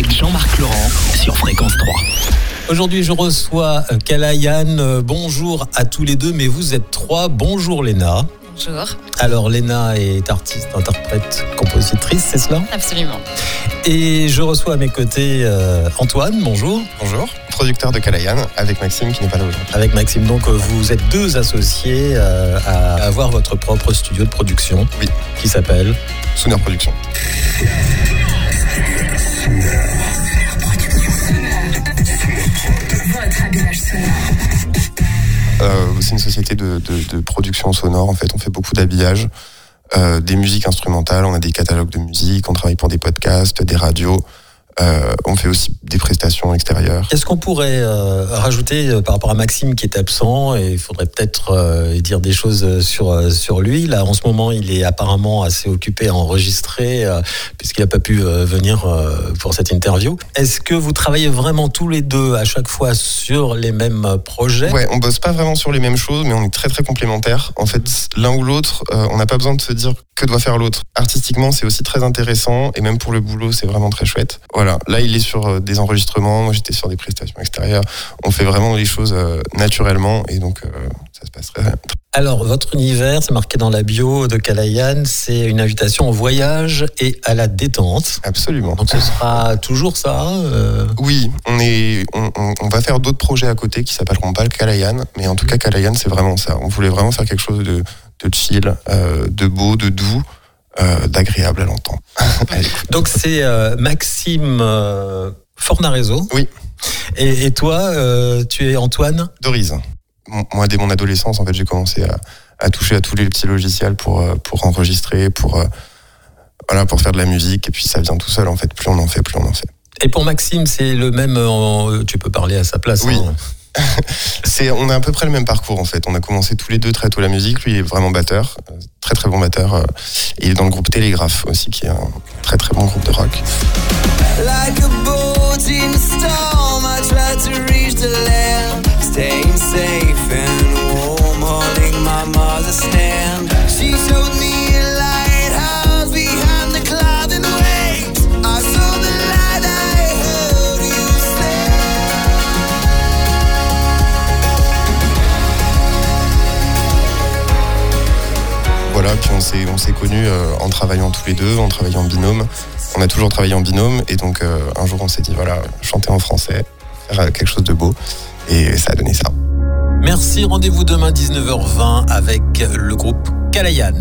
avec Jean-Marc Laurent sur Fréquence 3. Aujourd'hui, je reçois euh, Kalayan. Euh, Bonjour à tous les deux, mais vous êtes trois. Bonjour Léna. Bonjour. Alors Léna est artiste, interprète, compositrice, c'est cela? Absolument. Et je reçois à mes côtés euh, Antoine. Bonjour. Bonjour, producteur de Kalayan avec Maxime qui n'est pas là aujourd'hui. Avec Maxime, donc euh, vous êtes deux associés euh, à avoir votre propre studio de production. Oui. Qui s'appelle Sooner Production. C'est une société de production sonore. En fait, on fait beaucoup d'habillage, euh, des musiques instrumentales. On a des catalogues de musique. On travaille pour des podcasts, des radios. Euh, on fait aussi des prestations extérieures. Est-ce qu'on pourrait euh, rajouter euh, par rapport à Maxime qui est absent et il faudrait peut-être euh, dire des choses sur euh, sur lui. Là, en ce moment, il est apparemment assez occupé à enregistrer euh, puisqu'il n'a pas pu euh, venir euh, pour cette interview. Est-ce que vous travaillez vraiment tous les deux à chaque fois sur les mêmes projets? Ouais, on bosse pas vraiment sur les mêmes choses, mais on est très très complémentaires. En fait, l'un ou l'autre, euh, on n'a pas besoin de se dire que doit faire l'autre. Artistiquement, c'est aussi très intéressant, et même pour le boulot, c'est vraiment très chouette. Voilà, là, il est sur euh, des enregistrements, moi j'étais sur des prestations extérieures. On fait vraiment les choses euh, naturellement, et donc euh, ça se passe très, très Alors, votre univers, c'est marqué dans la bio de Kalayan, c'est une invitation au voyage et à la détente. absolument. Donc, ce sera toujours ça. euh, Oui, on, est, on, on- on va faire d'autres projets à côté qui s'appelleront pas le Kalayan, mais en tout cas, Kalayan, c'est vraiment ça. On voulait vraiment faire quelque chose de, de chill, euh, de beau, de doux, euh, d'agréable à l'entendre. Donc c'est euh, Maxime euh, Fornarezo. Oui. Et, et toi, tu es Antoine? Dorise. M- Moi, dès mon adolescence, en fait, j'ai commencé à, à toucher à tous les petits logiciels pour, pour enregistrer, pour, voilà, pour faire de la musique. Et puis, ça vient tout seul, en fait. Plus on en fait, plus on en fait. Et pour Maxime, c'est le même. en- tu peux parler à sa place. Oui. hein. On a à peu près le même parcours, en fait. On a commencé tous les deux très tôt la musique. Lui, est vraiment batteur. euh, Très, très bon batteur. euh, Et il est dans le groupe Télégraphe aussi, qui est un très, très bon groupe de rock. Voilà, puis on s'est, on s'est connus euh, en travaillant tous les deux, en travaillant en binôme. On a toujours travaillé en binôme et donc euh, un jour on s'est dit voilà, chanter en français, faire euh, quelque chose de beau et ça a donné ça. Merci. Rendez-vous demain 19h20 avec le groupe Kalayan.